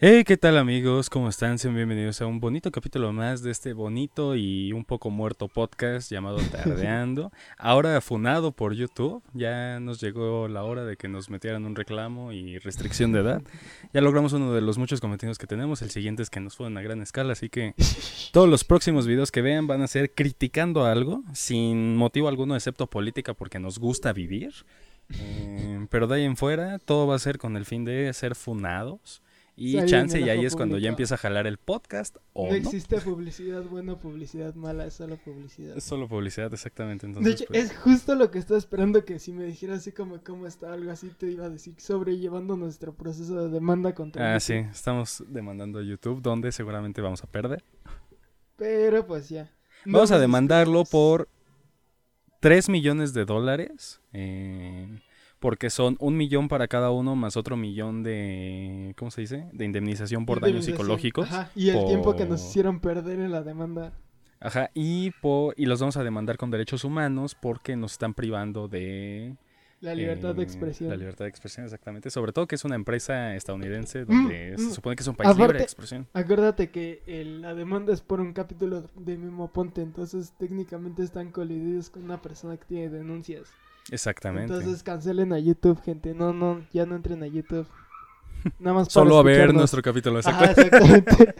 Hey, ¿qué tal amigos? ¿Cómo están? Sean bienvenidos a un bonito capítulo más de este bonito y un poco muerto podcast llamado Tardeando. Ahora funado por YouTube. Ya nos llegó la hora de que nos metieran un reclamo y restricción de edad. Ya logramos uno de los muchos cometidos que tenemos. El siguiente es que nos fueron a gran escala. Así que todos los próximos videos que vean van a ser criticando algo sin motivo alguno excepto política porque nos gusta vivir. Eh, pero de ahí en fuera todo va a ser con el fin de ser funados. Y Salir chance, y ahí es cuando ya empieza a jalar el podcast o No no. existe publicidad buena, publicidad mala, es solo publicidad. Es solo publicidad, exactamente. De Entonces, hecho, pues, es justo lo que estaba esperando que si me dijeras así como cómo está algo así, te iba a decir sobrellevando nuestro proceso de demanda contra Ah, sí, estamos demandando a YouTube, donde seguramente vamos a perder. Pero pues ya. No Vamos a demandarlo por 3 millones de dólares. eh, porque son un millón para cada uno más otro millón de. ¿Cómo se dice? De indemnización por daños psicológicos. Ajá, y el tiempo que nos hicieron perder en la demanda. Ajá, y, po- y los vamos a demandar con derechos humanos porque nos están privando de La libertad de Eh, expresión. La libertad de expresión, exactamente. Sobre todo que es una empresa estadounidense donde Mm, se mm. supone que es un país libre de expresión. Acuérdate que el- la demanda es por un capítulo de Memo Ponte, entonces técnicamente están colididos con una persona que tiene denuncias. Exactamente. Entonces cancelen a YouTube, gente. No, no, ya no entren a YouTube. Nada más para Solo a ver nuestro capítulo. Ajá, exacto. exactamente.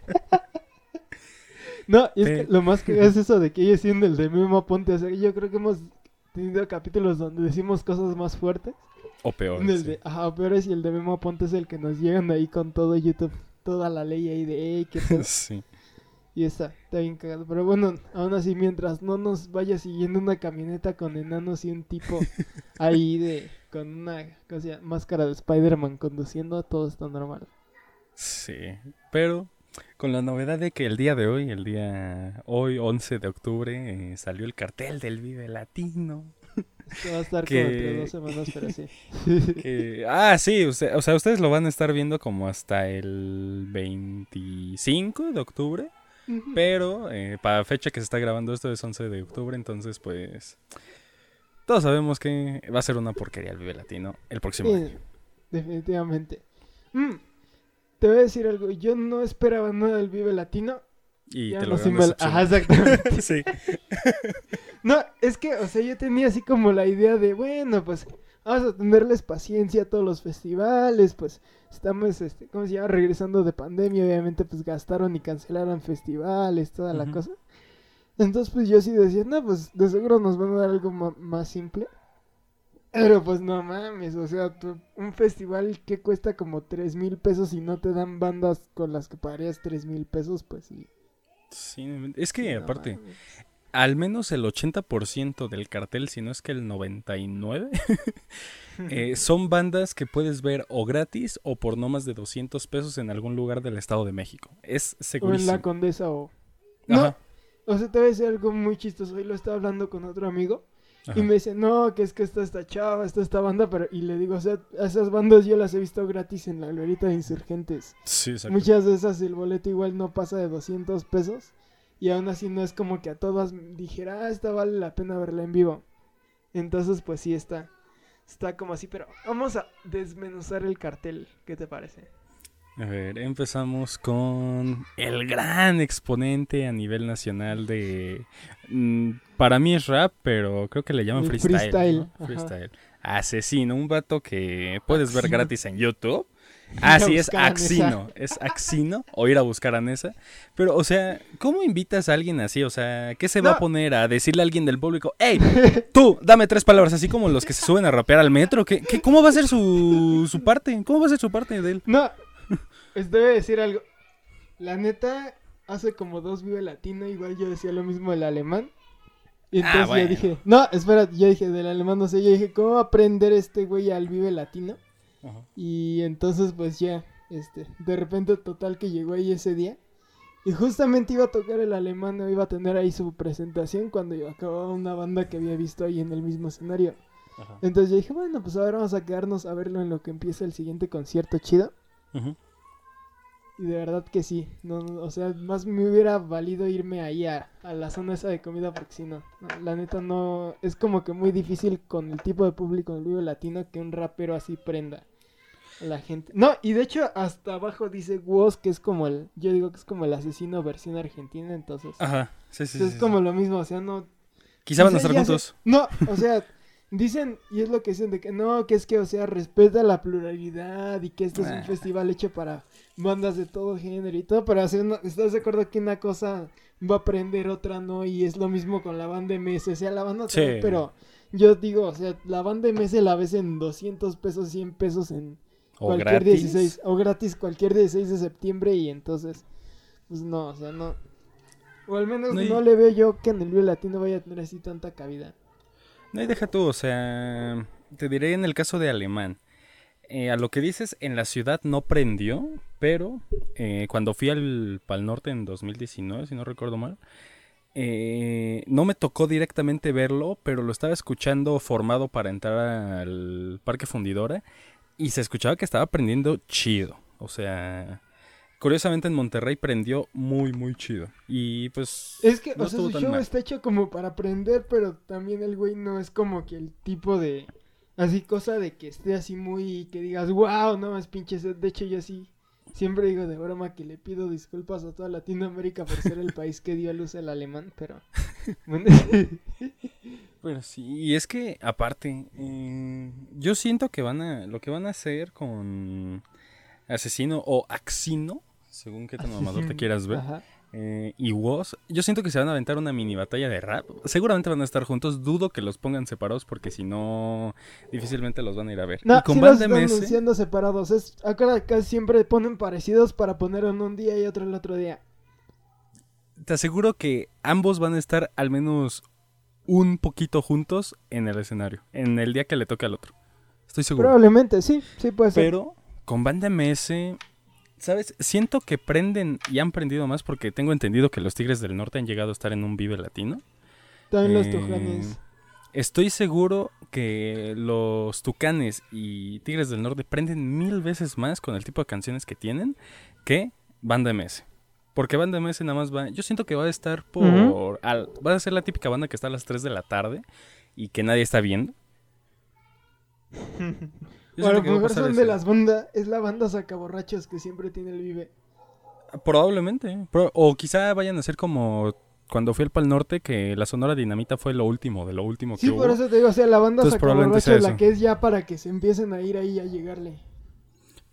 no, y es que lo más que es eso de que ellos siendo el de Memo Ponte. O sea, yo creo que hemos tenido capítulos donde decimos cosas más fuertes. O peor. En el sí. de, ajá, peores y el de Memo Ponte es el que nos llegan ahí con todo YouTube. Toda la ley ahí de, "Ey, qué pedo". Sí. Y está, está bien cagado. Pero bueno, aún así, mientras no nos vaya siguiendo una camioneta con enanos y un tipo ahí de con una máscara de Spider-Man conduciendo, todo está normal. Sí. Pero con la novedad de que el día de hoy, el día hoy, 11 de octubre, eh, salió el cartel del Vive Latino. Esto va a estar Que- como entre dos semanas, pero sí. Que- ah, sí, usted- o sea, ustedes lo van a estar viendo como hasta el 25 de octubre. Pero eh, para fecha que se está grabando esto es 11 de octubre, entonces pues todos sabemos que va a ser una porquería el Vive Latino el próximo Sí, año. definitivamente. Mm, te voy a decir algo, yo no esperaba nada del Vive Latino. Y ya te no lo ganas Ajá, exactamente. Sí. No, es que, o sea, yo tenía así como la idea de, bueno, pues vamos a tenerles paciencia a todos los festivales, pues estamos, este, ¿cómo se llama? Regresando de pandemia, obviamente, pues gastaron y cancelaron festivales, toda la cosa. Entonces, pues yo sí decía, no, pues de seguro nos van a dar algo más simple. Pero pues no mames, o sea, tú- un festival que cuesta como tres mil pesos y no te dan bandas con las que pagarías tres mil pesos, pues sí. Sí, es que no aparte, mames. Al menos el 80% del cartel, si no es que el 99%, eh, son bandas que puedes ver o gratis o por no más de 200 pesos en algún lugar del Estado de México. Es O en segurísimo. la Condesa o... No, Ajá, o sea, te voy a decir algo muy chistoso. Hoy lo estaba hablando con otro amigo ajá. y me dice, no, que es que está esta chava, está esta banda, pero... Y le digo, o sea, esas bandas yo las he visto gratis en la glorieta de Insurgentes. Sí, exacto. Muchas de esas el boleto igual no pasa de 200 pesos y aún así no es como que a todas dijera, ah, esta vale la pena verla en vivo. Entonces, pues sí está. Está como así, pero vamos a desmenuzar el cartel. ¿Qué te parece? A ver, empezamos con el gran exponente a nivel nacional de... mm, para mí es rap, pero creo que le llaman freestyle. freestyle. Freestyle. Asesino, un vato que puedes ver gratis en YouTube. Ir Ah, es. Axino. Es Axino o ir a buscar a Nessa. Pero, o sea, ¿cómo invitas a alguien así? O sea, ¿qué se va a poner a decirle a alguien del público? ¡Ey! Tú, dame tres palabras, así como los que se suben a rapear al metro. ¿Qué, qué- cómo va a ser su, su parte? ¿Cómo va a ser su parte de él? No, debe decir algo. La neta, hace como dos Vive Latino, igual yo decía lo mismo del alemán. Y Ah, entonces bueno. yo dije, no, espera, yo dije del alemán, no sé, yo dije, ¿cómo va a aprender este güey al Vive Latino? Y entonces pues ya, este, de repente total que llegó ahí ese día. Y justamente iba a tocar el alemán, o iba a tener ahí su presentación cuando yo acababa una banda que había visto ahí en el mismo escenario. Ajá. Entonces yo dije, bueno, pues ahora vamos a quedarnos a verlo en lo que empieza el siguiente concierto chido. Ujú. Y de verdad que sí. No, no, o sea, más me hubiera valido irme ahí a, a la zona esa de comida porque si no, no, la neta no. Es como que muy difícil con el tipo de público del vivo latino que un rapero así prenda. la gente. No, y de hecho hasta abajo dice Woz, que es como el, yo digo que es como el asesino versión argentina, entonces. Ajá, sí, sí. es como lo mismo, o sea, no. Quizá van a estar juntos. no, o sea, dicen, y es lo que dicen de que no, que es que, o sea, respeta la pluralidad y que este es un ah. festival hecho para bandas de todo género y todo, pero así, ¿estás de acuerdo que una cosa va a aprender, otra no? Y es lo mismo con la banda MS, o sea, la banda sí. pero yo digo, o sea, la banda MS la ves en 200 pesos, 100 pesos en cualquier 16, o gratis cualquier 16 de septiembre y entonces, pues no, o sea, no. O al menos no, le veo yo que en el Vive Latino vaya a tener así tanta cabida. No, y deja tú, o sea, te diré en el caso de Alemán. Eh, a lo que dices, en la ciudad no prendió, pero eh, cuando fui al Pal Norte en 2019, si no recuerdo mal, eh, no me tocó directamente verlo, pero lo estaba escuchando formado para entrar al Parque Fundidora y se escuchaba que estaba prendiendo chido. O sea, curiosamente en Monterrey prendió muy, muy chido. Y pues. Es que, o sea, su show está hecho como para prender, pero también el güey no es como que el tipo de Así cosa de que esté así muy, que digas, wow, no más pinches. De hecho, yo así siempre digo de broma que le pido disculpas a toda Latinoamérica por ser el país que dio a luz el alemán, pero... bueno, sí, y es que aparte, eh, yo siento que van a, lo que van a hacer con Asesino o Axino, según qué tan mamador te quieras ver. Ajá eh, y Woz, yo siento que se van a aventar una mini batalla de rap. Seguramente van a estar juntos. Dudo que los pongan separados porque si no, difícilmente los van a ir a ver. No, y con los están separados. Es, acá, siempre ponen parecidos para poner en un día y otro el otro día. Te aseguro que ambos van a estar al menos un poquito juntos en el escenario. En el día que le toque al otro. Estoy seguro. Probablemente, sí, sí puede ser. Pero con Banda MS ¿Sabes? Siento que prenden y han prendido más porque tengo entendido que los Tigres del Norte han llegado a estar en un Vive Latino. También los eh, Tucanes. Estoy seguro que los Tucanes y Tigres del Norte prenden mil veces más con el tipo de canciones que tienen que Banda MS. Porque Banda MS nada más va. Yo siento que va a estar por. va a ser la típica banda que está a las 3 de la tarde y que nadie está viendo. O a lo mejor son de las bandas, es la banda sacaborrachos que siempre tiene el Vive. Probablemente. o quizá vayan a ser como cuando fui al Pal Norte, que la Sonora Dinamita fue lo último, de lo último que Sí, por eso te digo, o sea, la banda sacaborrachos es la que es ya para que se empiecen a ir ahí a llegarle.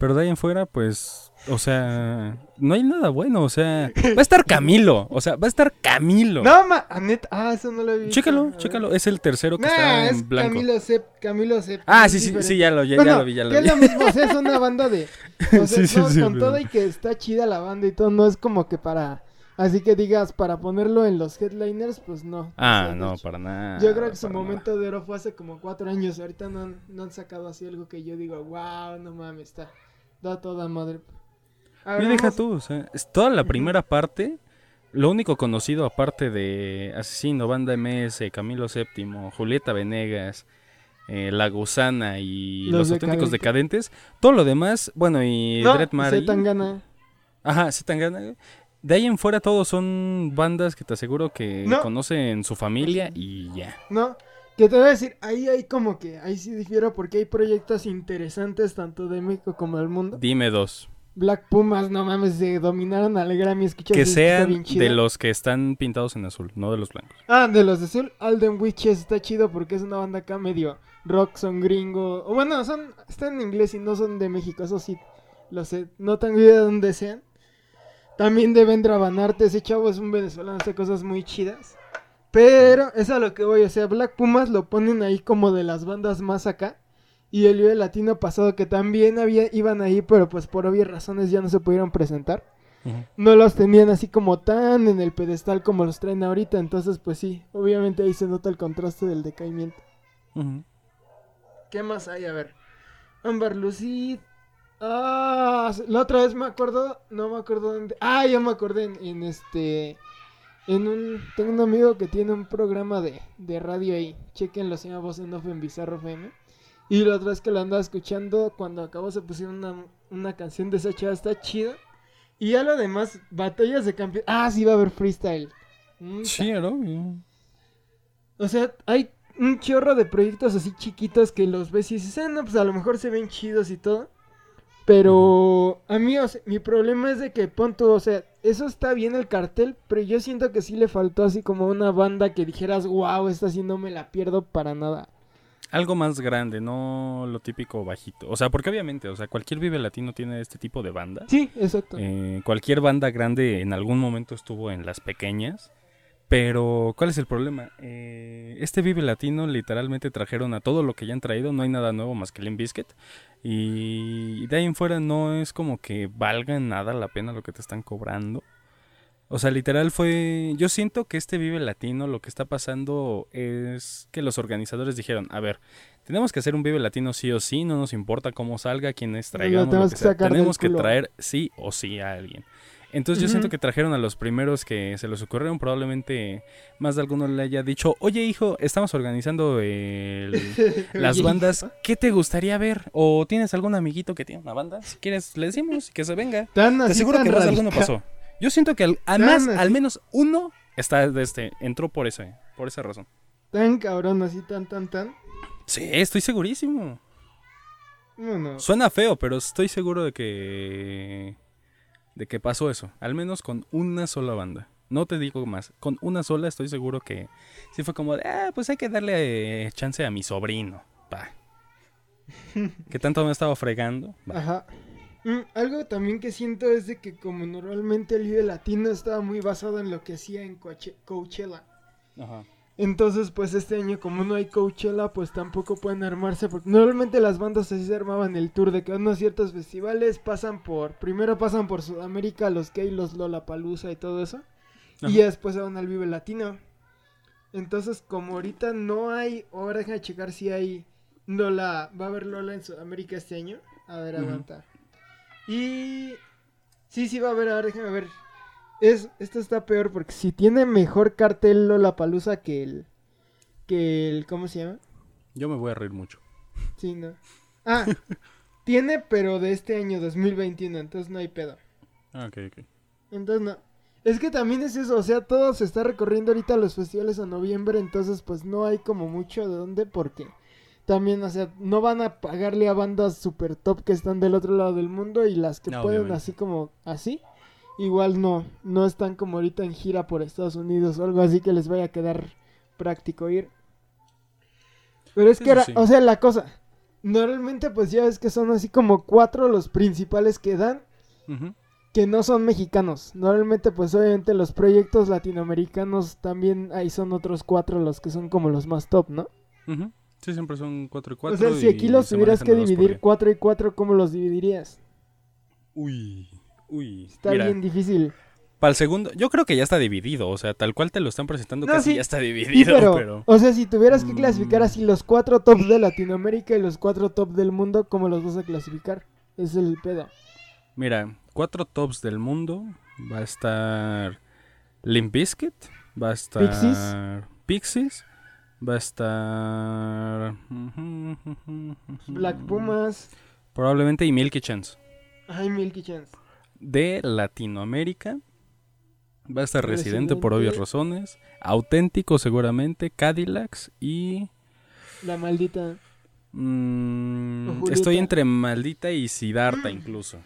Pero de ahí en fuera, pues, o sea, no hay nada bueno, o sea, va a estar Camilo, o sea, va a estar Camilo. No, ma, ah, eso no lo he visto. Chécalo, chécalo, es el tercero que está en blanco. Camilo Sep, Camilo Sep. Ah, sí, sí, sí, ya lo, ya, lo vi, ya lo vi. es lo mismo, o sea, es una banda de, o sea, sí, sí, sí, con todo y que está chida la banda y todo, no es como que para Así que digas, para ponerlo en los headliners, pues no. Ah, no, para nada. Yo creo que su momento de oro fue hace como cuatro años. Ahorita no han, no han sacado así algo que yo digo, wow, no mames, está, da toda madre. Mira, deja tú, o sea, es toda la primera parte. Lo único conocido aparte de Asesino, Banda MS, Camilo VII, Julieta Venegas, eh, La Gusana y Los, Auténticos Decadentes. Todo lo demás, bueno, y no, Dread Mary. Ajá, Zetangana. De ahí en fuera todos son bandas que te aseguro que conocen su familia y ya. No, que te voy a decir, ahí hay como que, ahí sí difiero porque hay proyectos interesantes tanto de México como del mundo. Dime dos. Black Pumas, no mames, se dominaron al Grammy. Que sean de los que están pintados en azul, no de los blancos. Ah, de los de azul. Alden Witches está chido porque es una banda acá medio rock, son gringo. O bueno, son, están en inglés y no son de México, eso sí, lo sé. No tengo idea de dónde sean. También de Vendra Banarte, ese chavo es un venezolano, hace cosas muy chidas. Pero es a lo que voy, o sea, Black Pumas lo ponen ahí como de las bandas más acá. Y el Vive Latino pasado que también había, iban ahí, pero pues por obvias razones ya no se pudieron presentar. No los tenían así como tan en el pedestal como los traen ahorita. Entonces, pues sí, obviamente ahí se nota el contraste del decaimiento. ¿Qué más hay? A ver. Amber Lucid, Ah, la otra vez me acuerdo, no me acuerdo dónde. Ah, ya me acordé en, este. En un. Tengo un amigo que tiene un programa de, de radio ahí. Chequenlo, se llama Voz en Off en Bizarro FM. Y la otra vez que lo andaba escuchando, cuando acabó se pusieron una, una canción de esa chava, está chida. Y ya lo demás, batallas de campeón. Ah, sí, va a haber freestyle. Sí, ¿no? O sea, hay un chorro de proyectos así chiquitos que los ves y dices, ah, no, pues a lo mejor se ven chidos y todo. Pero a mí, o sea, mi problema es de que punto, o sea, eso está bien el cartel, pero yo siento que sí le faltó así como una banda que dijeras, wow, esta sí no me la pierdo para nada. Algo más grande, no lo típico bajito. O sea, porque obviamente, o sea, cualquier Vive Latino tiene este tipo de banda. Sí, exacto. Eh, cualquier banda grande en algún momento estuvo en las pequeñas. Pero, ¿cuál es el problema? Eh, este Vive Latino literalmente trajeron a todo lo que ya han traído, no hay nada nuevo más que Limp Bizkit. Y de ahí en fuera no es como que valga nada la pena lo que te están cobrando. O sea, literal fue. Yo siento que este Vive Latino lo que está pasando es que los organizadores dijeron: A ver, tenemos que hacer un Vive Latino sí o sí, no nos importa cómo salga, quiénes traigamos, lo que sea. Tenemos que traer sí o sí a alguien. Entonces yo siento que trajeron a los primeros que se les ocurrieron. Probablemente más de alguno le haya dicho, oye hijo, estamos organizando las bandas. ¿Qué te gustaría ver? ¿O tienes algún amiguito que tiene una banda? Si quieres, le decimos que se venga. Te aseguro que más de alguno pasó. Yo siento que al, al menos uno está de este, entró por ese, por esa razón. Tan cabrón, así tan, tan, tan. Sí, estoy segurísimo. Suena feo, pero estoy seguro de que de que pasó eso, al menos con una sola banda. No te digo más, con una sola estoy seguro que sí fue como de, ah, pues hay que darle eh, chance a mi sobrino. Pa. que tanto me estaba fregando. Ajá. Mm, algo también que siento es de que como normalmente el Vive Latino estaba muy basado en lo que hacía en Coachella. Ajá. Entonces, pues este año como no hay Coachella, pues tampoco pueden armarse. Porque normalmente las bandas así se armaban el tour de que unos ciertos festivales pasan por... Primero pasan por Sudamérica, los Key, los Lollapalooza y todo eso. Y después se van al Vive Latino. Entonces, como ahorita no hay... Ahora déjame checar si hay... Lola... ¿Va a haber Lola en Sudamérica este año? A ver, aguanta. Y... Sí, sí va a haber, ahora déjame ver. Es, esto está peor porque si tiene mejor cartel Lola Palusa que el... Que el... ¿Cómo se llama? Yo me voy a reír mucho. Sí, no. Ah, tiene, pero de este año 2021, entonces no hay pedo. Ah, ok, ok. Entonces no. Es que también es eso, o sea, todo se está recorriendo ahorita los festivales a noviembre, entonces pues no hay como mucho de dónde porque también, o sea, no van a pagarle a bandas super top que están del otro lado del mundo y las que pueden así como así, igual no, no están como ahorita en gira por Estados Unidos o algo así que les vaya a quedar práctico ir. Pero es que era, o sea, la cosa, normalmente pues ya ves que son así como cuatro los principales que dan, que no son mexicanos. Normalmente pues obviamente los proyectos latinoamericanos también ahí son otros cuatro los que son como los más top, ¿no? Sí, siempre son cuatro y cuatro. O sea, si aquí los tuvieras que dividir cuatro y cuatro, ¿cómo los dividirías? Uy. Uy, está bien difícil. Para el segundo, yo creo que ya está dividido, o sea, tal cual te lo están presentando, casi ya está dividido. pero, O sea, si tuvieras que clasificar así los cuatro tops de Latinoamérica y los cuatro tops del mundo, ¿cómo los vas a clasificar? Es el pedo. Mira, cuatro tops del mundo va a estar Limp Bizkit, va a estar Pixies, va a estar Black Pumas, probablemente y Milky Chance. Ay, Milky Chance de Latinoamérica. Va a estar residente, por obvias razones. Auténtico seguramente. Cadillacs y... La maldita. Mm, estoy entre maldita y Siddhartha incluso.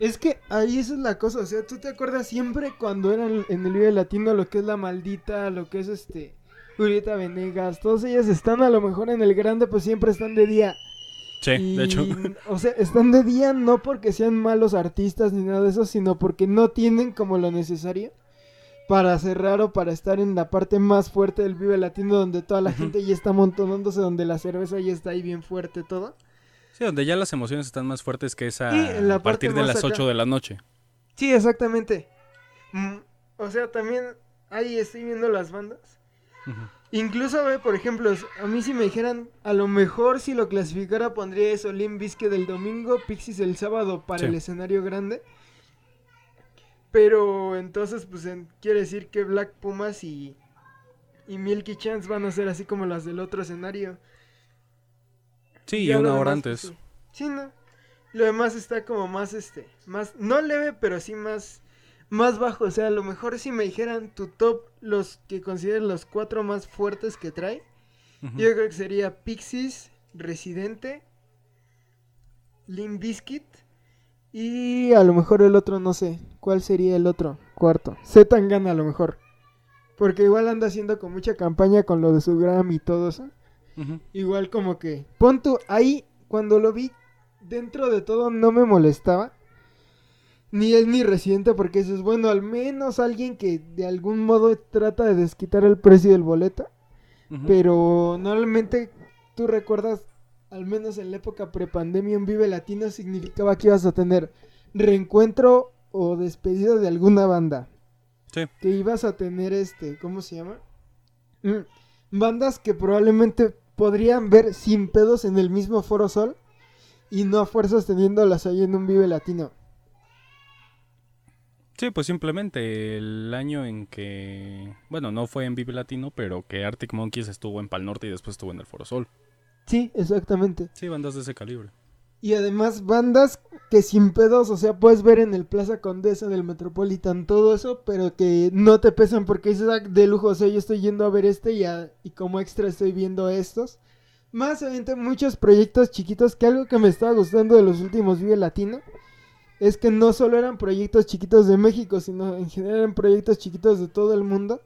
Es que ahí esa es la cosa. O sea, tú te acuerdas siempre cuando eran en el video latino lo que es la maldita, lo que es este... Julieta Venegas, todas ellas están a lo mejor en el grande, pues siempre están de día. Sí, de hecho. O sea, están de día no porque sean malos artistas ni nada de eso, sino porque no tienen como lo necesario para cerrar o para estar en la parte más fuerte del Vive Latino donde toda la gente ya está montonándose, donde la cerveza ya está ahí bien fuerte todo. Sí, donde ya las emociones están más fuertes que esa a partir de las 8 de la noche. Sí, exactamente. Mm, o sea, también ahí estoy viendo las bandas. Incluso, por ejemplo, a mí si me dijeran, a lo mejor si lo clasificara pondría eso, Lim Bisque del domingo, Pixies el sábado para el escenario grande. Pero entonces, pues quiere decir que Black Pumas y, y Milky Chance van a ser así como las del otro escenario. Sí, y una hora antes. Pues, sí, no. Lo demás está como más, este, más, no leve, pero sí más más bajo. O sea, a lo mejor si me dijeran tu top, los que consideren los cuatro más fuertes que trae, yo creo que sería Pixies, Residente, Limp Bizkit Y a lo mejor el otro, no sé. ¿Cuál sería el otro? Cuarto. Z Tangana a lo mejor. Porque igual anda haciendo con mucha campaña con lo de su Grammy y todo eso. Igual como que. Pon tu. Ahí, cuando lo vi, dentro de todo no me molestaba. Ni él ni Residente, porque eso es bueno, al menos alguien que de algún modo trata de desquitar el precio del boleto. Pero normalmente tú recuerdas, al menos en la época prepandemia, un Vive Latino significaba que ibas a tener reencuentro o despedida de alguna banda. Sí. Que ibas a tener este, ¿cómo se llama? Mm, bandas que probablemente podrían ver sin pedos en el mismo Foro Sol y no a fuerzas teniéndolas ahí en un Vive Latino. Sí, pues simplemente el año en que, bueno, no fue en Vive Latino, pero que Arctic Monkeys estuvo en Pal Norte y después estuvo en el Foro Sol. Sí, exactamente. Sí, bandas de ese calibre. Y además bandas que sin pedos, o sea, puedes ver en el Plaza Condesa del Metropolitan todo eso, pero que no te pesan porque dices, ah, de lujo, o sea, yo estoy yendo a ver este y, y como extra estoy viendo estos. Más obviamente muchos proyectos chiquitos, que algo que me estaba gustando de los últimos Vive Latino es que no solo eran proyectos chiquitos de México, sino en general eran proyectos chiquitos de todo el mundo.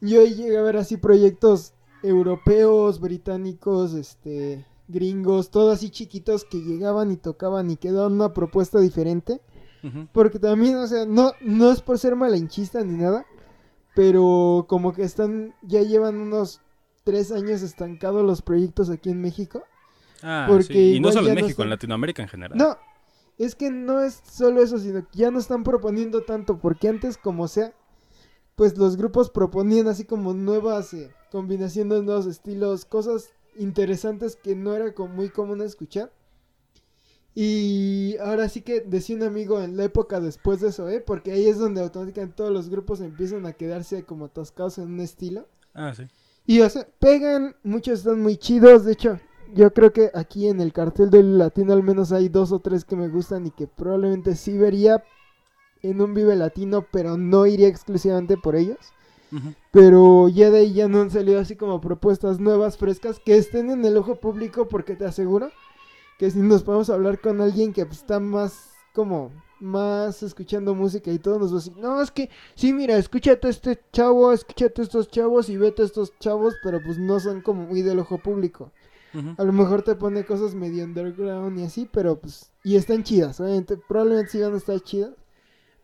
Yo ahí llegué a ver así proyectos europeos, británicos, este, gringos, todos así chiquitos que llegaban y tocaban y quedaban una propuesta diferente. Porque también, o sea, no, no es por ser malinchista ni nada, pero como que están, ya llevan unos tres años estancados los proyectos aquí en México. Ah, sí. Y no solo en México, en Latinoamérica en general. No, es que no es solo eso, sino que ya no están proponiendo tanto, porque antes, como sea, pues los grupos proponían así como nuevas eh, combinaciones, nuevos estilos, cosas interesantes que no era como muy común escuchar. Y ahora sí que decía un amigo en la época después de eso, ¿eh? Porque ahí es donde automáticamente todos los grupos empiezan a quedarse como atascados en un estilo. Ah, sí. Y o sea, pegan, muchos están muy chidos, de hecho, yo creo que aquí en el cartel del latino al menos hay dos o tres que me gustan y que probablemente sí vería en un Vive Latino, pero no iría exclusivamente por ellos. Pero ya de ahí ya no han salido así como propuestas nuevas, frescas, que estén en el ojo público, porque te aseguro que si nos podemos hablar con alguien que está más como más escuchando música y todo nos va a decir, no, es que sí, mira, escúchate a este chavo, escúchate a estos chavos y vete a estos chavos, pero pues no son como muy del ojo público. A lo mejor te pone cosas medio underground y así, pero pues. Y están chidas, obviamente. Probablemente sí van a estar chidas.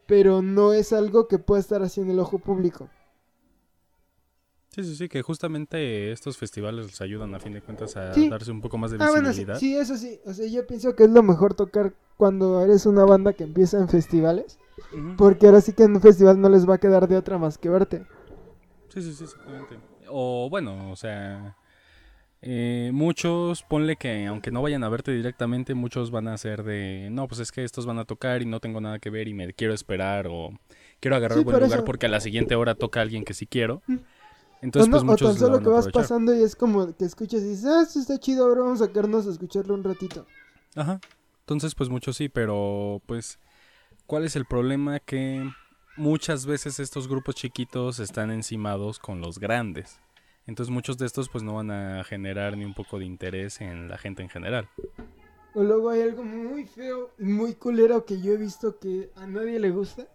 Pero no es algo que pueda estar así en el ojo público. Sí, sí, sí, que justamente estos festivales les ayudan a fin de cuentas a darse un poco más de visibilidad. Ah, sí, eso sí. O sea, yo pienso que es lo mejor tocar cuando eres una banda que empieza en festivales. Porque ahora sí que en un festival no les va a quedar de otra más que verte. Sí, sí, sí, exactamente. O bueno, o sea, eh, muchos, ponle que aunque no vayan a verte directamente, muchos van a ser de, no, pues es que estos van a tocar y no tengo nada que ver y me quiero esperar o quiero agarrar buen lugar porque a la siguiente hora toca alguien que sí quiero. Mm. Entonces, pues muchos... O tan solo que vas pasando y es como que escuchas y dices, ah, esto está chido, ahora vamos a quedarnos a escucharlo un ratito. Ajá. Entonces, pues muchos sí, pero pues, ¿cuál es el problema? Que muchas veces estos grupos chiquitos están encimados con los grandes. Entonces muchos de estos pues no van a generar ni un poco de interés en la gente en general. O luego hay algo muy feo y muy culero que yo he visto que a nadie le gusta.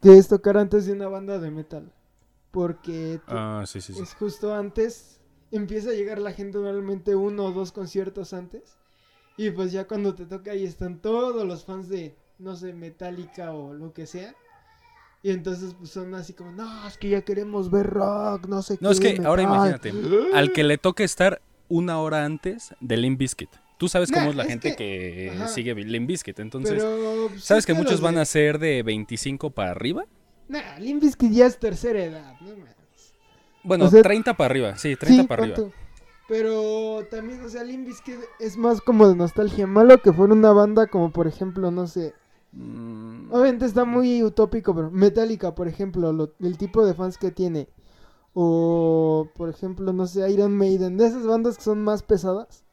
Que es tocar antes de una banda de metal. Porque ah, sí, sí, es justo antes. Empieza a llegar la gente normalmente uno o dos conciertos antes. Y pues ya cuando te toca ahí están todos los fans de, no sé, Metallica o lo que sea. Y entonces pues, son así como, no, es que ya queremos ver rock, no sé qué. No, es que ahora imagínate, al que le toque estar una hora antes de Limp Bizkit. Tú sabes cómo es la gente que, sigue Limp Bizkit, entonces, pues, ¿sabes que muchos van a ser de 25 para arriba? Nah, Limp Bizkit ya es tercera edad, no Bueno, 30 para arriba, sí, 30 para arriba. Pero también, o sea, Limp Bizkit es más como de nostalgia. Malo que fuera una banda como, por ejemplo, no sé, Mm. Obviamente está muy utópico, pero Metallica, por ejemplo, el tipo de fans que tiene. O, por ejemplo, no sé, Iron Maiden, de esas bandas que son más pesadas.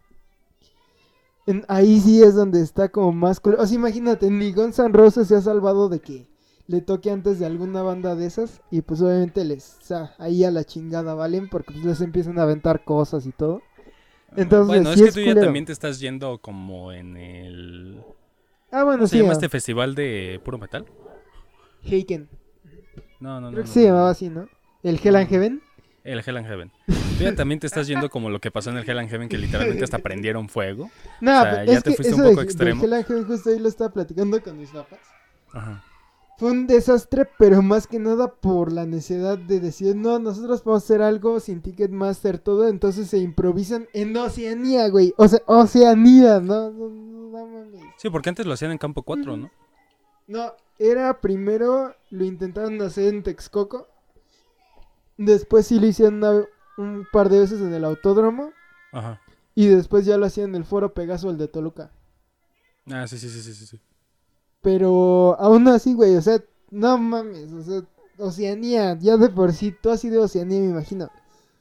ahí sí es donde está como más... O sea, imagínate, ni Guns N' Roses se ha salvado de que le toque antes de alguna banda de esas. Y pues obviamente les... O sea, ahí a la chingada valen porque pues les empiezan a aventar cosas y todo. Entonces, bueno, es que tú ya también te estás yendo como en el Ah, bueno, ¿Cómo sí. se llama ah, este festival de puro metal? Heiken. No, no, no. Creo que no, se no. llamaba así, ¿no? El Hell and Heaven. El Hell and Heaven. Tú ya también te estás yendo como lo que pasó en el Hell and Heaven, que literalmente hasta prendieron fuego. No, O sea, pero ya te fuiste un poco de, extremo. Hell and Heaven justo ahí lo estaba platicando con mis papás. Ajá. Fue un desastre, pero más que nada por la necesidad de decir, no, nosotros podemos hacer algo sin Ticketmaster, todo, entonces se improvisan en Oceanía, güey. O sea, Oceanía, no, no, no, no mames. Sí, porque antes lo hacían en Campo 4, ¿no? No, era primero, lo intentaron hacer en Texcoco, después sí lo hicieron una- un par de veces en el autódromo, Ajá. y después ya lo hacían en el Foro Pegaso, el de Toluca. Ah, sí, sí, sí, sí, sí. Pero aún así, güey, o sea, no mames, o sea, Oceanía, ya de por sí, tú has ido a Oceanía, me imagino.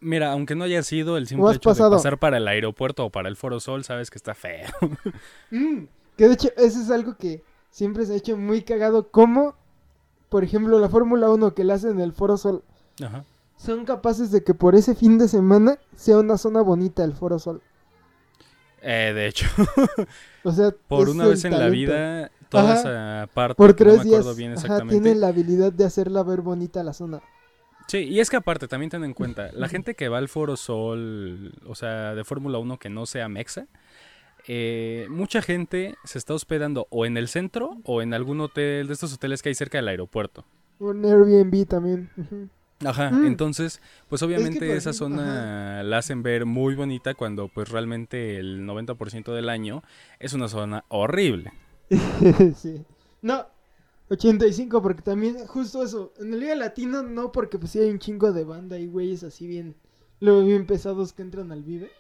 Mira, aunque no haya sido el ¿Cómo simple hecho pasado? de pasar para el aeropuerto o para el Foro Sol, sabes que está feo. Mm, que de hecho, eso es algo que siempre se ha hecho muy cagado, como, por ejemplo, la Fórmula 1 que la hacen en el Foro Sol, Ajá. son capaces de que por ese fin de semana sea una zona bonita el Foro Sol. Eh, de hecho, O sea, por una vez en la vida, toda Ajá. esa parte Por que no tres me acuerdo días, bien ajá, exactamente. tienen la habilidad de hacerla ver bonita la zona. Sí, y es que aparte, también ten en cuenta, la gente que va al Foro Sol, o sea, de Fórmula 1 que no sea Mexa, eh, mucha gente se está hospedando o en el centro o en algún hotel de estos hoteles que hay cerca del aeropuerto. Un Airbnb también. Ajá, Mm. entonces, pues obviamente esa ejemplo, zona la hacen ver muy bonita cuando pues realmente el 90% del año es una zona horrible. sí. No, 85 porque también, justo eso, en el Liga Latino no porque pues sí hay un chingo de banda y güeyes así bien, luego bien pesados que entran al Vive.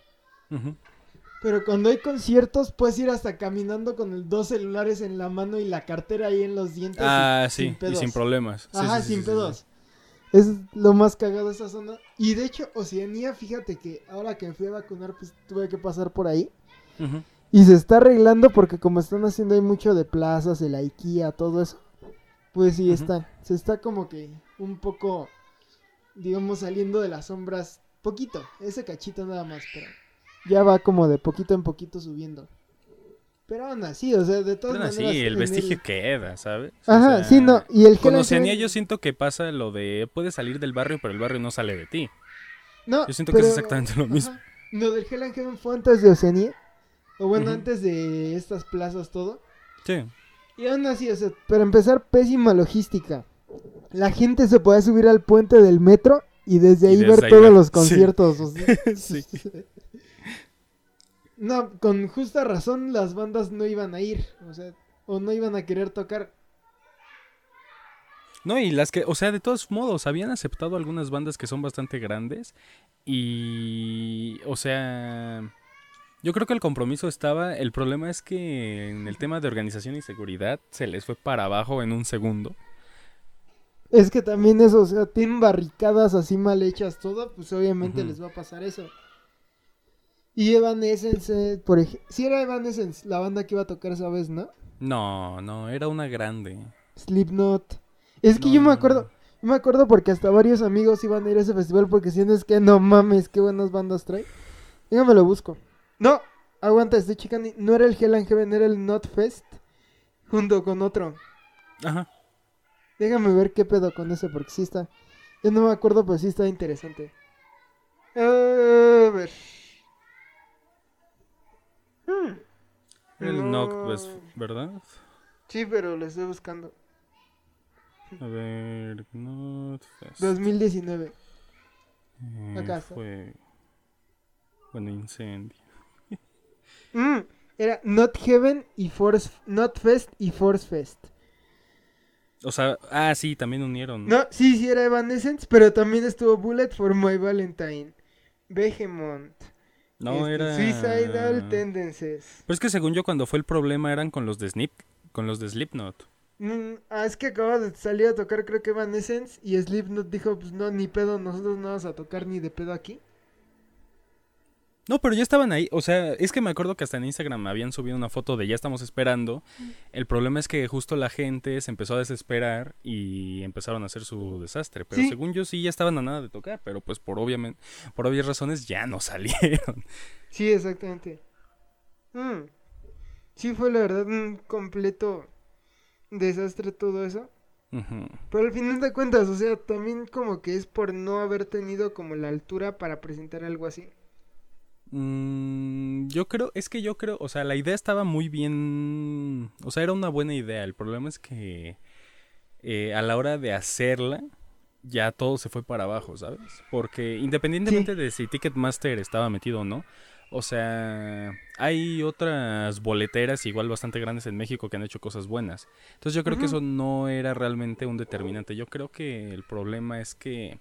Pero cuando hay conciertos puedes ir hasta caminando con el dos celulares en la mano y la cartera ahí en los dientes. y Ah, sin sí, y pedos. sin problemas. Ajá, sí, sí, sin pedos. Es lo más cagado de esa zona. Y de hecho, Oceanía, fíjate que ahora que me fui a vacunar, pues tuve que pasar por ahí. Y se está arreglando porque como están haciendo ahí mucho de plazas, el IKEA, todo eso. Pues sí, está. Se está como que un poco, digamos, saliendo de las sombras. Poquito, ese cachito nada más, pero ya va como de poquito en poquito subiendo. Pero aún así, o sea, de todas Pero maneras... sí, el vestigio queda, ¿sabes? O Ajá, sea, sí, no. Y el Con Oceanía yo siento que pasa lo de puedes salir del barrio, pero el barrio no sale de ti. No, Yo siento que es exactamente lo mismo. Ajá. Lo del Hell and Heaven fue antes de Oceanía. O bueno, antes de estas plazas, todo. Sí. Y aún así, o sea, para empezar, pésima logística. La gente se podía subir al puente del metro y desde Y ahí desde ver ahí todos los sí. conciertos. o sea. Sí. No, con justa razón las bandas no iban a ir. O sea, o no iban a querer tocar. No, y las que, o sea, de todos modos, habían aceptado algunas bandas que son bastante grandes y, o sea, yo creo que el compromiso estaba, el problema es que en el tema de organización y seguridad se les fue para abajo en un segundo. Es que también eso, o sea, tienen barricadas así mal hechas todo, pues obviamente les va a pasar eso. Y Evanescence, por ejemplo, si era Evanescence la banda que iba a tocar esa vez, ¿no? No, no, era una grande. Slipknot. Es que No, yo me acuerdo, yo me acuerdo porque hasta varios amigos iban a ir a ese festival porque si no es que no mames, qué buenas bandas trae. Déjame lo busco. No, aguanta, estoy checando. No era el Hell and Heaven, era el Not Fest junto con otro. Ajá. Déjame ver qué pedo con ese porque sí está. Yo no me acuerdo, pero sí está interesante. A ver. Hmm. El No. Pues, ¿verdad? Sí, pero lo estoy buscando. A ver, Not Fest. 2019. Eh, acá está. Fue... Bueno, incendio. Mm, era Not Heaven y Force Not Fest y Force Fest. O sea, ah, sí, también unieron. ¿no? No, sí, sí era Evanescence, pero también estuvo Bullet for My Valentine, Behemoth, No, este, era... Suicidal Tendencies. Pero es que según yo cuando fue el problema eran con los de Snip, con los de Slipknot. Mm, ah, es que acaba de salir a tocar creo que Evanescence y Slipknot dijo, pues no, ni pedo, nosotros no vamos a tocar ni de pedo aquí. No, pero ya estaban ahí. O sea, es que me acuerdo que hasta en Instagram habían subido una foto de ya estamos esperando. El problema es que justo la gente se empezó a desesperar y empezaron a hacer su desastre. Pero Sí. según yo sí ya estaban a nada de tocar, pero pues por obviamente, por obvias razones ya no salieron. Sí, exactamente. Mm. sí fue la verdad un completo desastre todo eso. Pero al final de cuentas, o sea, también como que es por no haber tenido como la altura para presentar algo así. Mm, yo creo, es que yo creo, o sea, la idea estaba muy bien, o sea, era una buena idea. El problema es que eh, a la hora de hacerla, ya todo se fue para abajo, ¿sabes? Porque independientemente de si Ticketmaster estaba metido o no, o sea, hay otras boleteras igual bastante grandes en México que han hecho cosas buenas. Entonces yo creo que eso no era realmente un determinante. Yo creo que el problema es que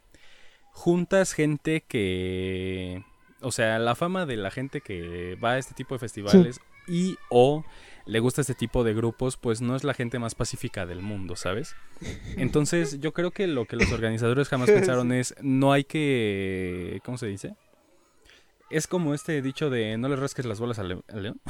juntas gente que... O sea, la fama de la gente que va a este tipo de festivales y o le gusta este tipo de grupos, pues no es la gente más pacífica del mundo, ¿sabes? Entonces yo creo que lo que los organizadores jamás pensaron es, no hay que... ¿Cómo se dice? es como este dicho de no le rasques las bolas al, león.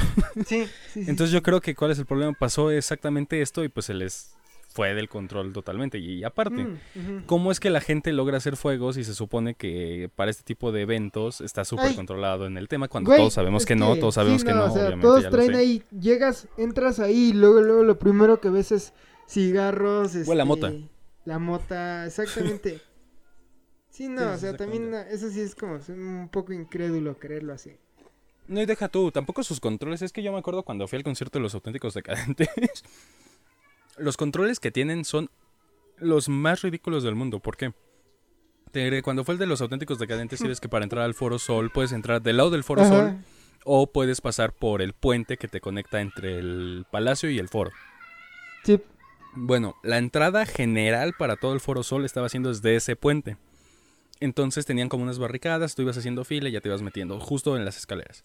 Sí, sí, Entonces yo creo que cuál es el problema. Pasó exactamente esto y pues se les fue del control totalmente. Y aparte, mm, ¿cómo es que la gente logra hacer fuegos y se supone que para este tipo de eventos está súper controlado en el tema cuando todos sabemos que, no, todos sabemos que no, o sea, Todos traen ahí, llegas, entras ahí y luego, luego lo primero que ves es cigarros. Este, la mota. La mota, exactamente. Sí, no, o sea, también eso sí es como un poco incrédulo creerlo así. No, y deja tú, tampoco sus controles. Es que yo me acuerdo cuando fui al concierto de los auténticos decadentes. los controles que tienen son los más ridículos del mundo. ¿Por qué? Cuando fue el de los auténticos decadentes, si ves que para entrar al Foro Sol puedes entrar del lado del Foro Sol o puedes pasar por el puente que te conecta entre el palacio y el foro. Sí. Bueno, la entrada general para todo el Foro Sol estaba haciendo desde ese puente. Entonces tenían como unas barricadas, tú ibas haciendo fila y ya te ibas metiendo justo en las escaleras.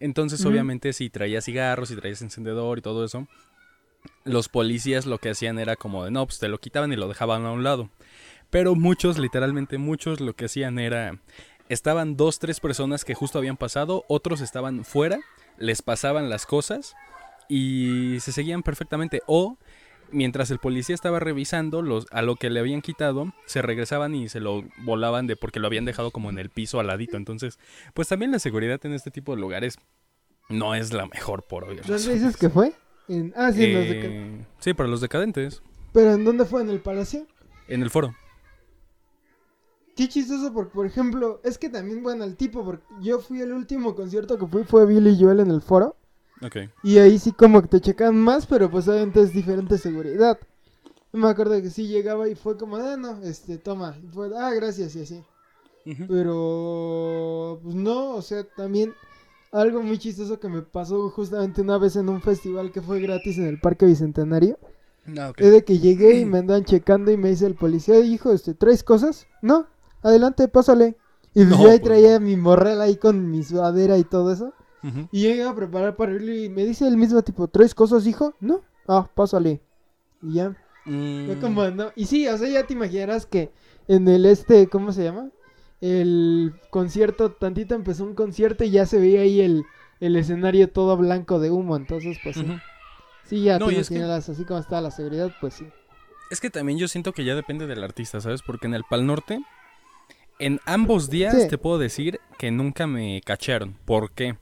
Entonces, obviamente, si traías cigarros, si traías encendedor y todo eso, los policías lo que hacían era como de no, pues te lo quitaban y lo dejaban a un lado. Pero muchos, literalmente muchos, lo que hacían era. Estaban dos, tres personas que justo habían pasado, otros estaban fuera, les pasaban las cosas y se seguían perfectamente. O mientras el policía estaba revisando los, a lo que le habían quitado, se regresaban y se lo volaban de porque lo habían dejado como en el piso al ladito. Entonces, pues también la seguridad en este tipo de lugares no es la mejor por hoy. ¿Dónde dices que fue? Ah, sí, los eh, Sí, para los decadentes. ¿Pero en dónde fue? ¿En el palacio? En el foro. Qué chistoso, porque por ejemplo, es que también, bueno, el tipo, porque yo fui el último concierto que fui, fue Billy Joel en el foro. Y ahí sí como que te checan más, pero pues obviamente es diferente seguridad. Me acuerdo que sí llegaba y fue como, ah, no, este, toma. fue, ah, gracias, y así. Pero, pues no, o sea, también algo muy chistoso que me pasó justamente una vez en un festival que fue gratis en el Parque Bicentenario. Ah, es de que llegué y me andan checando y me dice el policía, hijo, este, ¿traes cosas? No, adelante, pásale. Y yo ahí pues traía mi morrel ahí con mi sudadera y todo eso. Y llega a preparar para él y me dice el mismo tipo, ¿tres cosas, hijo? No. Ah, pásale. Y ya. Mm. como, no. Y sí, o sea, ya te imaginarás que en el este, ¿cómo se llama? El concierto, tantito empezó un concierto y ya se veía ahí el, el escenario todo blanco de humo. Entonces, pues sí. Sí, ya te imaginarás, así como está la seguridad, pues sí. Es que también yo siento que ya depende del artista, ¿sabes? Porque en el Pal Norte, en ambos días te puedo decir que nunca me cacharon. ¿Por qué?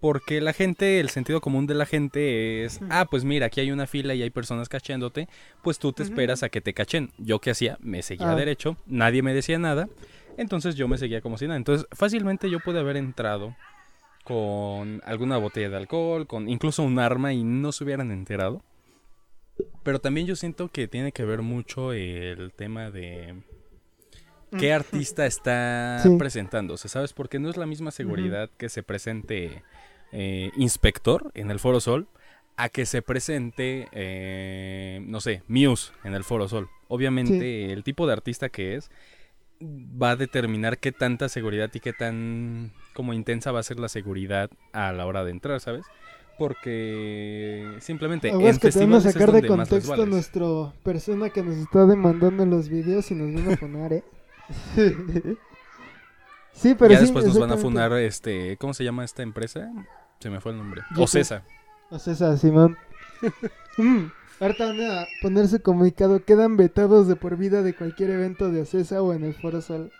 Porque la gente, el sentido común de la gente es, ah, pues mira, aquí hay una fila y hay personas cachándote, pues tú te esperas a que te cachen. Yo qué hacía, me seguía ah. derecho, nadie me decía nada, entonces yo me seguía como si nada. Entonces fácilmente yo pude haber entrado con alguna botella de alcohol, con incluso un arma y no se hubieran enterado. Pero también yo siento que tiene que ver mucho el tema de qué artista está presentándose, ¿sabes? Porque no es la misma seguridad que se presente eh, inspector en el Foro Sol a que se presente, eh, no sé, Muse en el Foro Sol. Obviamente el tipo de artista que es va a determinar qué tanta seguridad y qué tan como intensa va a ser la seguridad a la hora de entrar, ¿sabes? Porque simplemente en que tenemos que sacar de contexto a nuestra persona que nos está demandando los videos y nos van a poner, ¿eh? sí, pero ya después nos van a funar este, ¿cómo se llama esta empresa? Se me fue el nombre. Ocesa. Ocesa, Simón. mm, ahorita van a ponerse comunicado. Quedan vetados de por vida de cualquier evento de Ocesa o en el Foro Sol.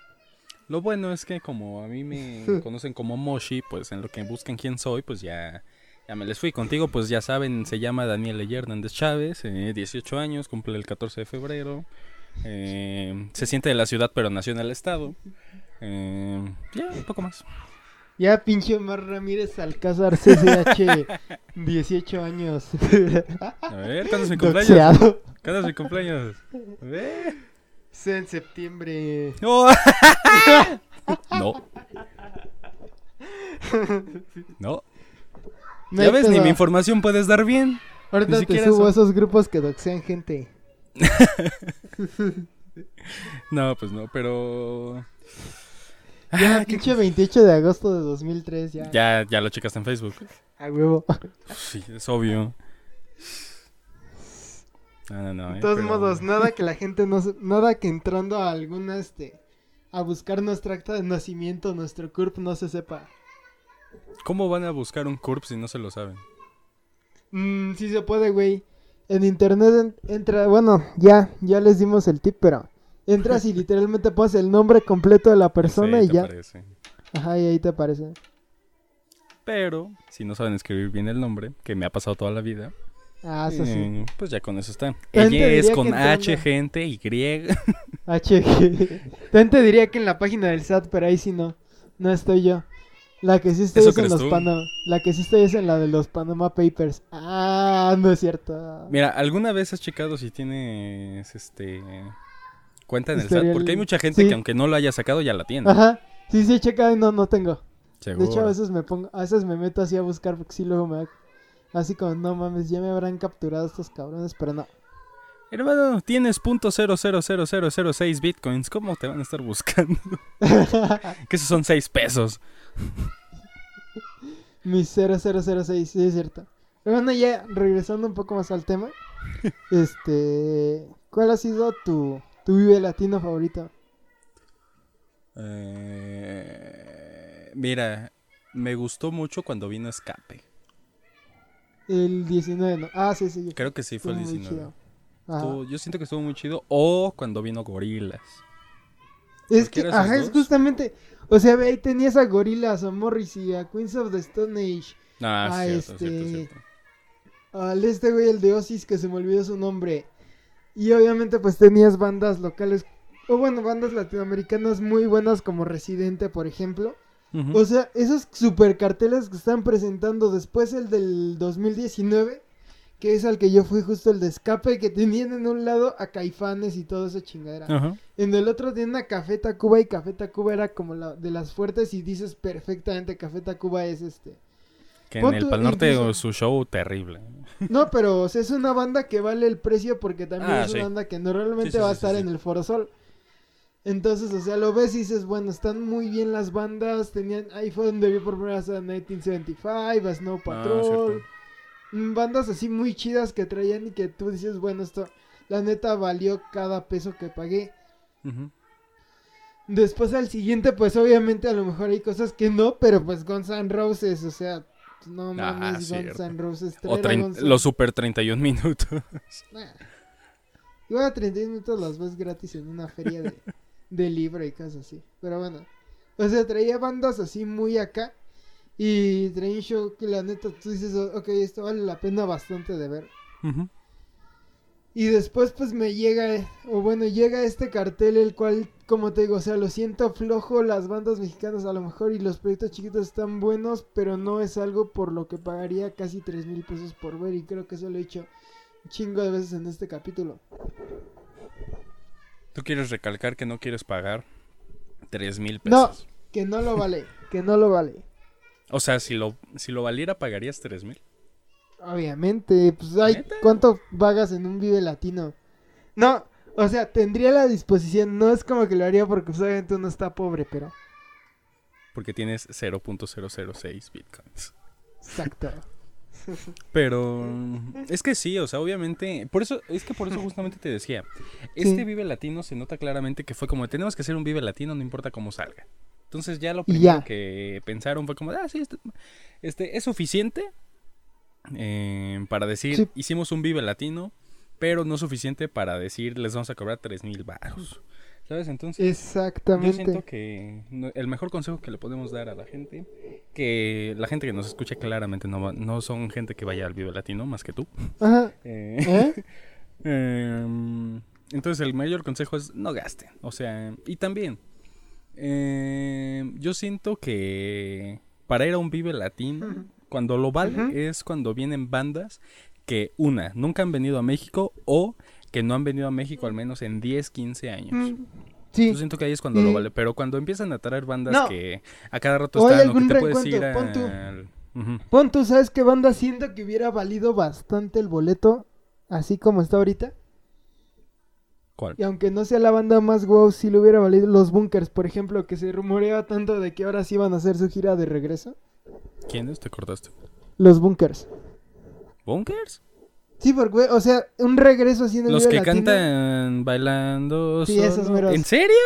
Lo bueno es que como a mí me conocen como Moshi, pues en lo que buscan quién soy, pues ya, Ya me les fui contigo, pues ya saben, se llama Daniel Hernández Chávez, eh, 18 años, cumple el 14 de febrero. Eh, se siente de la ciudad, pero nació en el estado. Eh, ya, un poco más. Ya, pinche Omar Ramírez Alcázar CCH, 18 años. A ver, ¿cuándo es mi cumpleaños? ¿Cuándo es mi cumpleaños? A ver. Sea en septiembre. No. no. No. No ya ves, ni mi información puedes dar bien. Ahorita ni te subo a esos grupos que doxean gente. No, pues no, pero. Ya, Ah, pinche 28 de agosto de 2003, ya. Ya, ya lo checaste en Facebook. A huevo. Sí, es obvio. No, no, no. De eh, todos pero- modos, nada que la gente no nada que entrando a alguna este a buscar nuestra acta de nacimiento, nuestro CURP no se sepa. ¿Cómo van a buscar un CURP si no se lo saben? Mm, sí se puede, güey. En internet en- entra, bueno, ya, ya les dimos el tip, pero entras y literalmente pones el nombre completo de la persona Sí, y te ya. aparece. Ajá, y ahí te aparece. Pero, si no saben escribir bien el nombre, que me ha pasado toda la vida, Ah, eso sí. eh, pues ya con eso está. Ella es con H, gente, Y. HG. También te diría que en la página del SAT, pero ahí sí no. No estoy yo. La que sí estoy ¿Eso es en los? Panama. La que sí estoy es en la de los Panama Papers. Ah, no es cierto. Mira, ¿alguna vez has checado si tienes este cuenta en el SAT? Porque hay mucha gente sí. que aunque no lo haya sacado ya la tiene. Ajá. Sí, sí, checa, no, no tengo. Seguro. De hecho, a veces me pongo, a veces me meto así a buscar porque sí luego me da- así como, no mames, ya me habrán capturado estos cabrones, pero no. Hermano, tienes punto cero cero cero cero cero seis bitcoins. ¿Cómo te van a estar buscando? que esos son 6 pesos. Mi 0006, sí es cierto. Bueno, ya regresando un poco más al tema. este, ¿cuál ha sido tu, tu Vive Latino favorito? Eh, mira, me gustó mucho cuando vino Escape. El 19, ¿no? Ah, sí, sí. Creo que sí fue el estuvo muy 19. chido. Ajá. Estuvo- yo siento que estuvo muy chido. O cuando vino Gorilas. Es que, ajá, es justamente, o sea, ahí tenías a Gorillaz, a Morrissey, a Queens of the Stone Age, Ah, Ah, cierto, cierto, este- cierto. al este güey, el de Osis, que se me olvidó su nombre. Y obviamente pues tenías bandas locales, o bueno, bandas latinoamericanas muy buenas como Residente, por ejemplo. O sea, esos super carteles que están presentando después el del 2019, que es al que yo fui justo el de escape, que tenían en un lado a Caifanes y toda esa chingadera. Ajá. En el otro tienen a Café Tacuba y Café Tacuba era como la de las fuertes y dices perfectamente Café Tacuba es este. Que en el Pal Norte incluso- su show terrible. No, pero o sea, es una banda que vale el precio porque también Ah, es sí. una banda que normalmente Sí, sí, va a estar en el Foro Sol. Entonces, o sea, lo ves y dices, bueno, están muy bien las bandas, tenían, ahí fue donde vi por primera vez a 1975, a Snow Ah, Patrol, mm, bandas así muy chidas que traían y que tú dices, bueno, esto, la neta valió cada peso que pagué. Después al siguiente, pues obviamente a lo mejor hay cosas que no, pero pues Guns N' Roses, o sea, no Ah, mames, Guns cierto. N' Roses. O Guns los super 31 minutos. Nah. Igual a 31 minutos las ves gratis en una feria de, de libro y cosas así. Pero bueno. O sea, traía bandas así muy acá. Y traía un show que la neta tú dices, "Oh, ok, esto vale la pena bastante de ver. Ujú. Y después pues me llega, o bueno, llega este cartel el cual, como te digo, o sea, lo siento flojo, las bandas mexicanas a lo mejor y los proyectos chiquitos están buenos, pero no es algo por lo que pagaría casi 3 mil pesos por ver y creo que eso lo he hecho un chingo de veces en este capítulo. Tú quieres recalcar que no quieres pagar 3 mil No. pesos. Que no lo vale, que no lo vale. O sea, si lo, si lo valiera, ¿pagarías 3 mil? Obviamente, pues ay. ¿cuánto pagas en un Vive Latino? No, o sea, tendría la disposición, no es como que lo haría porque pues, obviamente uno está pobre, pero... Porque tienes 0.006 bitcoins. Exacto. Pero es que sí, o sea, obviamente, por eso, es que por eso justamente te decía, este Sí. Vive Latino se nota claramente que fue como, tenemos que hacer un Vive Latino, no importa cómo salga. Entonces ya lo primero ya. que pensaron fue como, ah, sí, este, este, es suficiente eh, para decir, Sí. hicimos un Vive Latino, pero no suficiente para decir, les vamos a cobrar tres mil baros. ¿Sabes? Entonces, Exactamente. yo siento que el mejor consejo que le podemos dar a la gente, que la gente que nos escucha claramente no, va- no son gente que vaya al Vive Latino más que tú. Ajá. Eh, ¿Eh? Em, entonces el mayor consejo es no gasten. O sea, y también, yo siento que para ir a un Vive Latino. cuando lo vale es cuando vienen bandas que, una, nunca han venido a México o que no han venido a México al menos en 10, 15 años. Mm, Sí. Yo siento que ahí es cuando lo Mm. vale, pero cuando empiezan a traer bandas No. que a cada rato están o que te puedes ir reencuentro, pon tú. Pon ¿sabes qué banda siento que hubiera valido bastante el boleto? Así como está ahorita. ¿Cuál? Y aunque no sea la banda más wow, sí le hubiera valido los Bunkers, por ejemplo, que se rumoreaba tanto de que ahora sí van a hacer su gira de regreso. ¿Quiénes te cortaste? Los Bunkers. ¿Bunkers? Sí, porque, o sea, un regreso así en el Los que Latino. cantan bailando Sí, esos solo. meros. ¿En serio?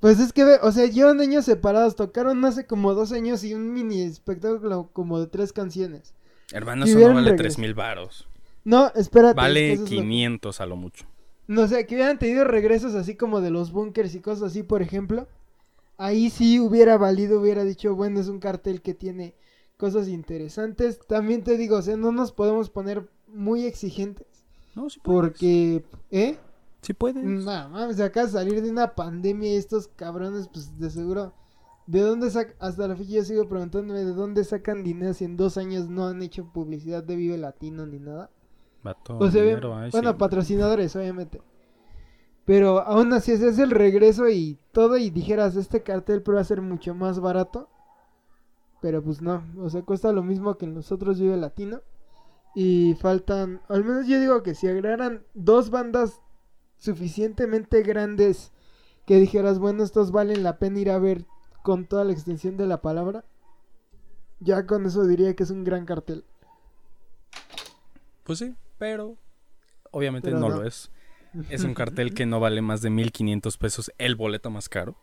Pues es que, o sea, llevan años separados, tocaron hace como dos años y un mini espectáculo como de tres canciones. Hermano, eso no vale tres mil varos. No, espérate. Vale es lo- 500 a lo mucho. No sé, que hubieran tenido regresos así como de los bunkers y cosas así, por ejemplo. Ahí sí hubiera valido, hubiera dicho, bueno, es un cartel que tiene cosas interesantes. También te digo, o sea, no nos podemos poner muy exigentes. No, sí puedes. Porque, ¿eh? Sí puedes. No, mames, acá salir de una pandemia y estos cabrones, pues de seguro. ¿De dónde sacan? Hasta la fecha yo sigo preguntándome de dónde sacan dinero si en dos años no han hecho publicidad de Vive Latino ni nada. Vato, O sea, dinero bueno, patrocinadores, obviamente. Pero aún así, si es el regreso y todo y dijeras, este cartel pero va a ser mucho más barato. Pero pues no, o sea, cuesta lo mismo que en los otros Vive Latino. Y faltan, al menos yo digo que si agregaran dos bandas suficientemente grandes que dijeras, bueno, estos valen la pena ir a ver con toda la extensión de la palabra. Ya con eso diría que es un gran cartel. Pues sí, pero obviamente Pero no, no. lo es. Es un cartel que no vale más de 1500 pesos el boleto más caro.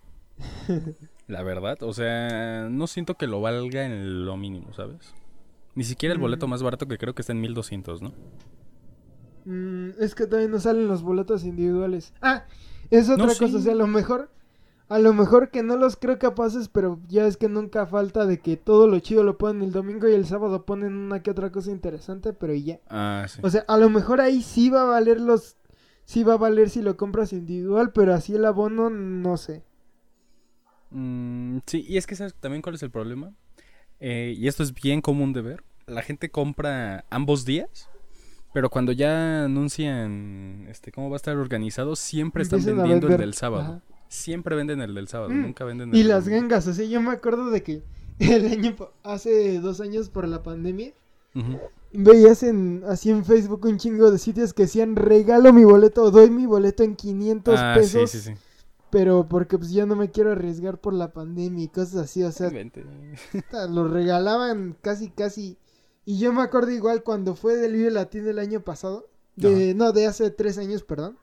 La verdad, o sea, no siento que lo valga en lo mínimo, ¿sabes? Ni siquiera el boleto Mm. más barato que creo que está en 1200, ¿no? Mm, es que todavía no salen los boletos individuales. Ah, es otra No, cosa. sí. O sea, a lo mejor, a lo mejor que no los creo capaces, pero ya es que nunca falta de que todo lo chido lo ponen el domingo y el sábado ponen una que otra cosa interesante, pero ya. Ah, sí. O sea, a lo mejor ahí sí va a valer los, sí va a valer si lo compras individual, pero así el abono no sé. Mm, sí, y es que sabes también cuál es el problema. Eh, y esto es bien común de ver. La gente compra ambos días, pero cuando ya anuncian este cómo va a estar organizado, siempre están Empiezan vendiendo el del sábado. Ajá. Siempre venden el del sábado, Mm. nunca venden el Y del las domingo. gangas, o sea, yo me acuerdo de que el año, hace dos años por la pandemia. Veías en, así en Facebook un chingo de sitios que decían regalo mi boleto o doy mi boleto en 500 Ah, pesos. sí, sí, sí. Pero porque pues yo no me quiero arriesgar por la pandemia y cosas así. O sea, lo regalaban casi, casi. Y yo me acuerdo igual cuando fue del Vive Latino el año pasado. De, no, de hace tres años, perdón.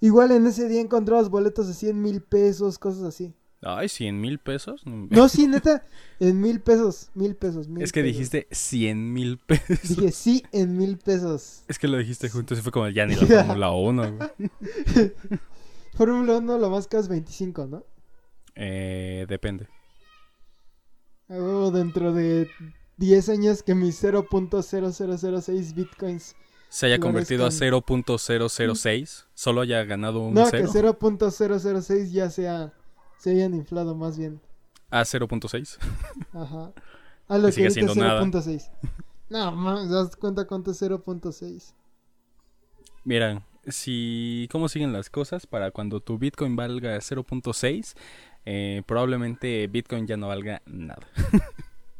Igual en ese día encontrabas boletos de 100 mil pesos, cosas así. Ay, 100 mil pesos. No, sí, neta, en mil pesos, mil pesos, mil es que pesos. dijiste 100 mil pesos. Dije, sí, en mil pesos. Es que lo dijiste juntos y fue como ya ni la Fórmula 1. güey. Fórmula 1 lo más caro es 25, ¿no? Eh, depende. Huevo, dentro de 10 años que mis 0.0006 bitcoins. Se haya convertido a rescan- 0.006. Solo haya ganado un No, 0. que 0.006 ya sea. Se hayan inflado más bien. A 0.6. Ajá. A lo Que que, sigue siendo nada. 0.6. No, mames, das cuenta cuánto es 0.6. Mira, si cómo siguen las cosas para cuando tu Bitcoin valga 0.6, eh, probablemente Bitcoin ya no valga nada.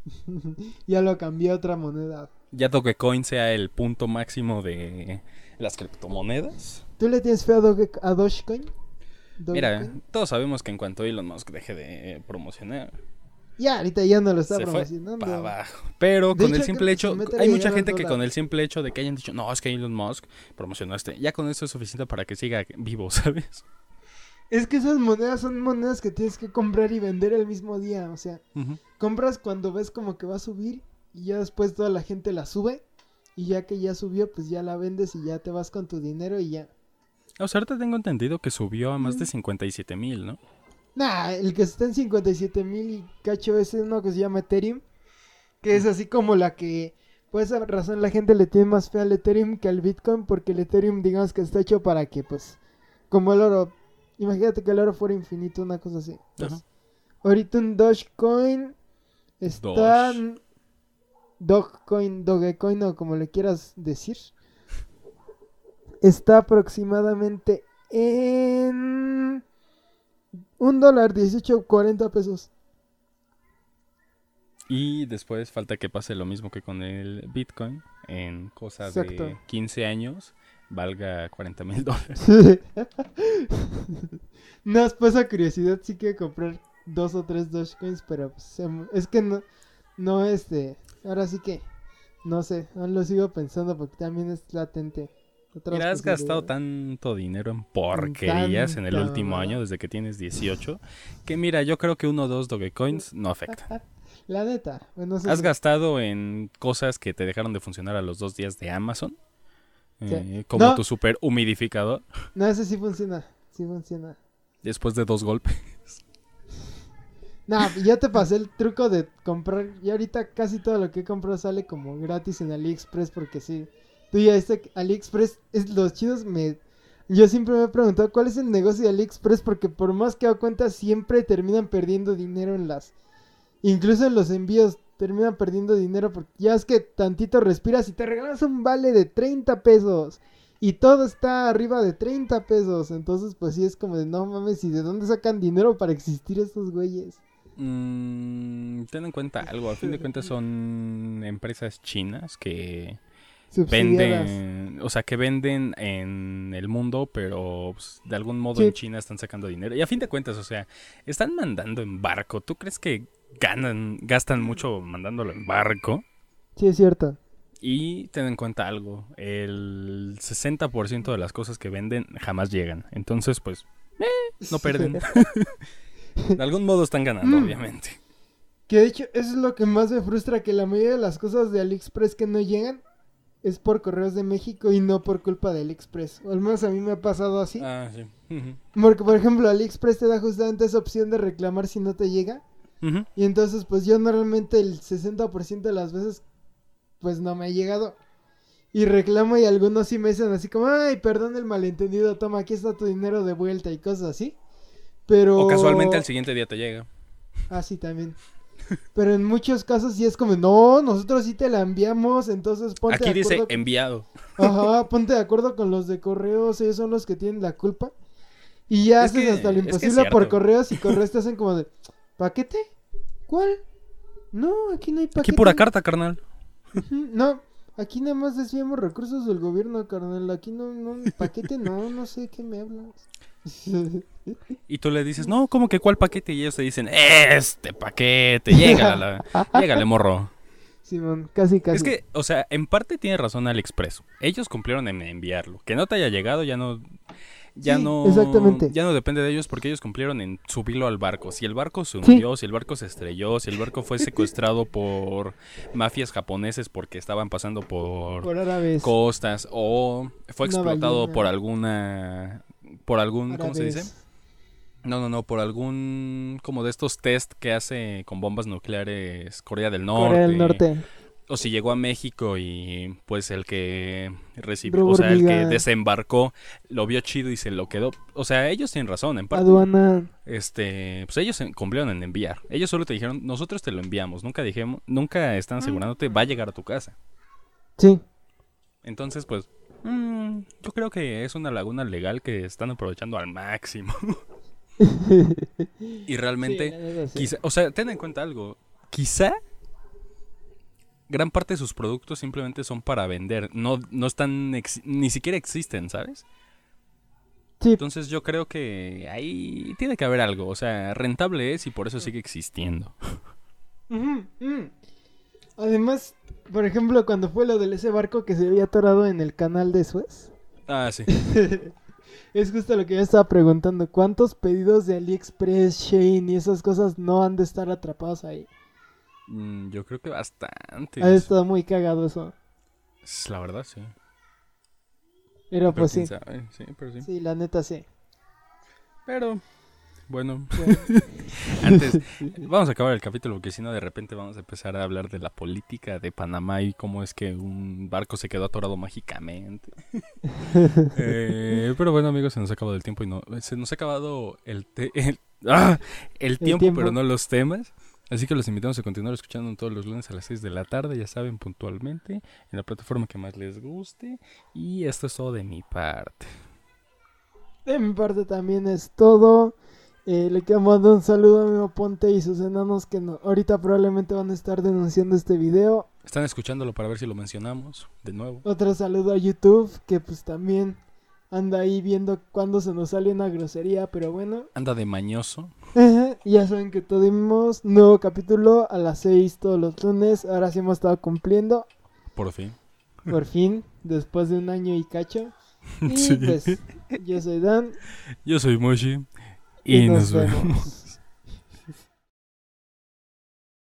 ya lo cambié a otra moneda. Ya Dogecoin sea el punto máximo de las criptomonedas. ¿Tú le tienes fe a Dogecoin? Mira, todos sabemos que en cuanto Elon Musk deje de promocionar, Ya, ahorita ya no lo está se fue promocionando. para abajo. Pero De con hecho, el simple hecho, hay mucha gente que con el simple hecho de que hayan dicho, no, es que Elon Musk promocionó este, ya con eso es suficiente para que siga vivo, ¿sabes? Es que esas monedas son monedas que tienes que comprar y vender el mismo día. O sea, compras cuando ves como que va a subir y ya después toda la gente la sube. Y ya que ya subió, pues ya la vendes y ya te vas con tu dinero y ya. O sea, ahorita tengo entendido que subió a más de 57 mil, ¿no? Nah, el que está en 57 mil y cacho es uno que se llama Ethereum. Que es así como la que, por esa razón, la gente le tiene más fe al Ethereum que al Bitcoin. Porque el Ethereum, digamos que está hecho para que, pues, como el oro, imagínate que el oro fuera infinito, una cosa así. Pues, Ajá. ahorita un Dogecoin está. Dogecoin, Dogecoin o como le quieras decir. Está aproximadamente en un dólar 18.40 pesos. Y después falta que pase lo mismo que con el Bitcoin. En cosa de Exacto. 15 años valga 40 mil dólares. no, pues esa curiosidad sí quiero comprar dos o tres Dogecoins, pero pues, se me- es que no, no este, ahora sí que, no sé, aún lo sigo pensando porque también es latente. Mira, has gastado tanto dinero en porquerías en el último año, desde que tienes 18, que mira, yo creo que uno o dos Dogecoins no afectan. La neta, bueno, ¿Has gastado en cosas que te dejaron de funcionar a los dos días de Amazon? Sí. Eh, como No. tu super humidificador No, ese sí funciona, sí funciona. después de dos golpes. Nah, ya te pasé el truco de comprar. Y ahorita casi todo lo que he comprado sale como gratis en AliExpress. Porque sí. Tú ya este AliExpress es los chidos. Me, yo siempre me he preguntado cuál es el negocio de AliExpress. Porque por más que hago cuenta, siempre terminan perdiendo dinero en las. Incluso en los envíos terminan perdiendo dinero. Porque ya es que tantito respiras y te regalas un vale de 30 pesos. Y todo está arriba de 30 pesos. Entonces, pues sí es como de no mames. ¿Y de dónde sacan dinero para existir estos güeyes? Mm, ten en cuenta algo, al fin de cuentas son empresas chinas que. Venden, o sea, que venden en el mundo, pero pues, de algún modo Sí. en China están sacando dinero. Y a fin de cuentas, o sea, están mandando en barco. ¿Tú crees que ganan, gastan mucho mandándolo en barco? Sí, es cierto. Y ten en cuenta algo, el 60% de las cosas que venden jamás llegan. Entonces, pues, eh, no pierden. de algún modo están ganando, Mm. obviamente. Que de hecho, eso es lo que más me frustra, que la mayoría de las cosas de AliExpress que no llegan es por correos de México y no por culpa de AliExpress. O al menos a mí me ha pasado así. Ah, sí. Porque, por ejemplo, AliExpress te da justamente esa opción de reclamar si no te llega. Y entonces, pues yo normalmente el 60% de las veces, pues no me ha llegado. Y reclamo y algunos sí me dicen así como, ay, perdón el malentendido, toma, aquí está tu dinero de vuelta y cosas así. Pero... O casualmente al siguiente día te llega. Ah, sí, también. Pero en muchos casos sí es como, no, nosotros sí te la enviamos, entonces ponte Aquí de dice acuerdo. enviado. Ajá, ponte de acuerdo con los de correos, ellos son los que tienen la culpa. Y ya Es haces que- hasta lo es que es imposible por correos y correos te hacen como de, ¿paquete? ¿Cuál? No, aquí no hay paquete. Aquí pura carta, carnal. No, aquí nada más desviamos recursos del gobierno, carnal. Aquí no, no, paquete no, no sé qué me hablas. Y tú le dices, no, ¿cómo que cuál paquete? Y ellos te dicen, este paquete, llégale, llégale, morro. Simón, casi, casi. Es que, o sea, en parte tiene razón AliExpress. Ellos cumplieron en enviarlo. Que no te haya llegado ya no... Ya Sí, no... exactamente. Ya no depende de ellos porque ellos cumplieron en subirlo al barco. Si el barco se Sí. hundió, si el barco se estrelló, si el barco fue secuestrado por mafias japoneses porque estaban pasando por, costas o fue explotado por alguna... Por algún... ¿Cómo se dice? No, no, no, por algún como de estos test que hace con bombas nucleares Corea del Norte. Corea del Norte. O si llegó a México y pues el que recibió, o sea, el que desembarcó lo vio chido y se lo quedó. O sea, ellos tienen razón, en parte. Aduana. Este, pues ellos cumplieron en enviar. Ellos solo te dijeron, nosotros te lo enviamos. Nunca dijimos, nunca están asegurándote va a llegar a tu casa. Sí. Entonces, pues, mm, yo creo que es una laguna legal que están aprovechando al máximo. y realmente, Sí. Quizá, o sea, ten en cuenta algo. Quizá gran parte de sus productos simplemente son para vender. No, no están, ex- ni siquiera existen, ¿sabes? Sí, Entonces yo creo que ahí tiene que haber algo. O sea, rentable es y por eso sigue existiendo. Mm. Además, por ejemplo, cuando fue lo de ese barco que se había atorado en el canal de Suez, Ah, sí. es justo lo que yo estaba preguntando. ¿Cuántos pedidos de AliExpress, Shane y esas cosas no han de estar atrapados ahí? Mm, yo creo que bastante. Ha estado muy cagado eso. Es La verdad, sí. Pero pues sí. sabe, sí, pero sí. Sí, la neta sí. Pero, bueno, Bueno, antes, vamos a acabar el capítulo porque si no de repente vamos a empezar a hablar de la política de Panamá y cómo es que un barco se quedó atorado mágicamente. Eh, pero bueno amigos, se nos ha acabado el tiempo y no, se nos ha acabado el, te- el, ¡ah! el tiempo, tiempo. pero no los temas. Así que los invitamos a continuar escuchando todos los lunes a las 6 de la tarde, ya saben, puntualmente, en la plataforma que más les guste. Y esto es todo de mi parte. de mi parte también es todo. Eh, le quiero mandar un saludo a mi Ponte y sus enanos que no- ahorita probablemente van a estar denunciando este video. Están escuchándolo para ver si lo mencionamos de nuevo. Otro saludo a YouTube que pues también anda ahí viendo cuándo se nos sale una grosería, pero bueno. Anda de mañoso. ya saben que tuvimos nuevo capítulo a las 6 todos los lunes. Ahora sí hemos estado cumpliendo, Por fin. por fin, después de un año y cacho. Y Sí. pues yo soy Dan Yo soy Moshi. Y, Y, nos nos vemos. vemos.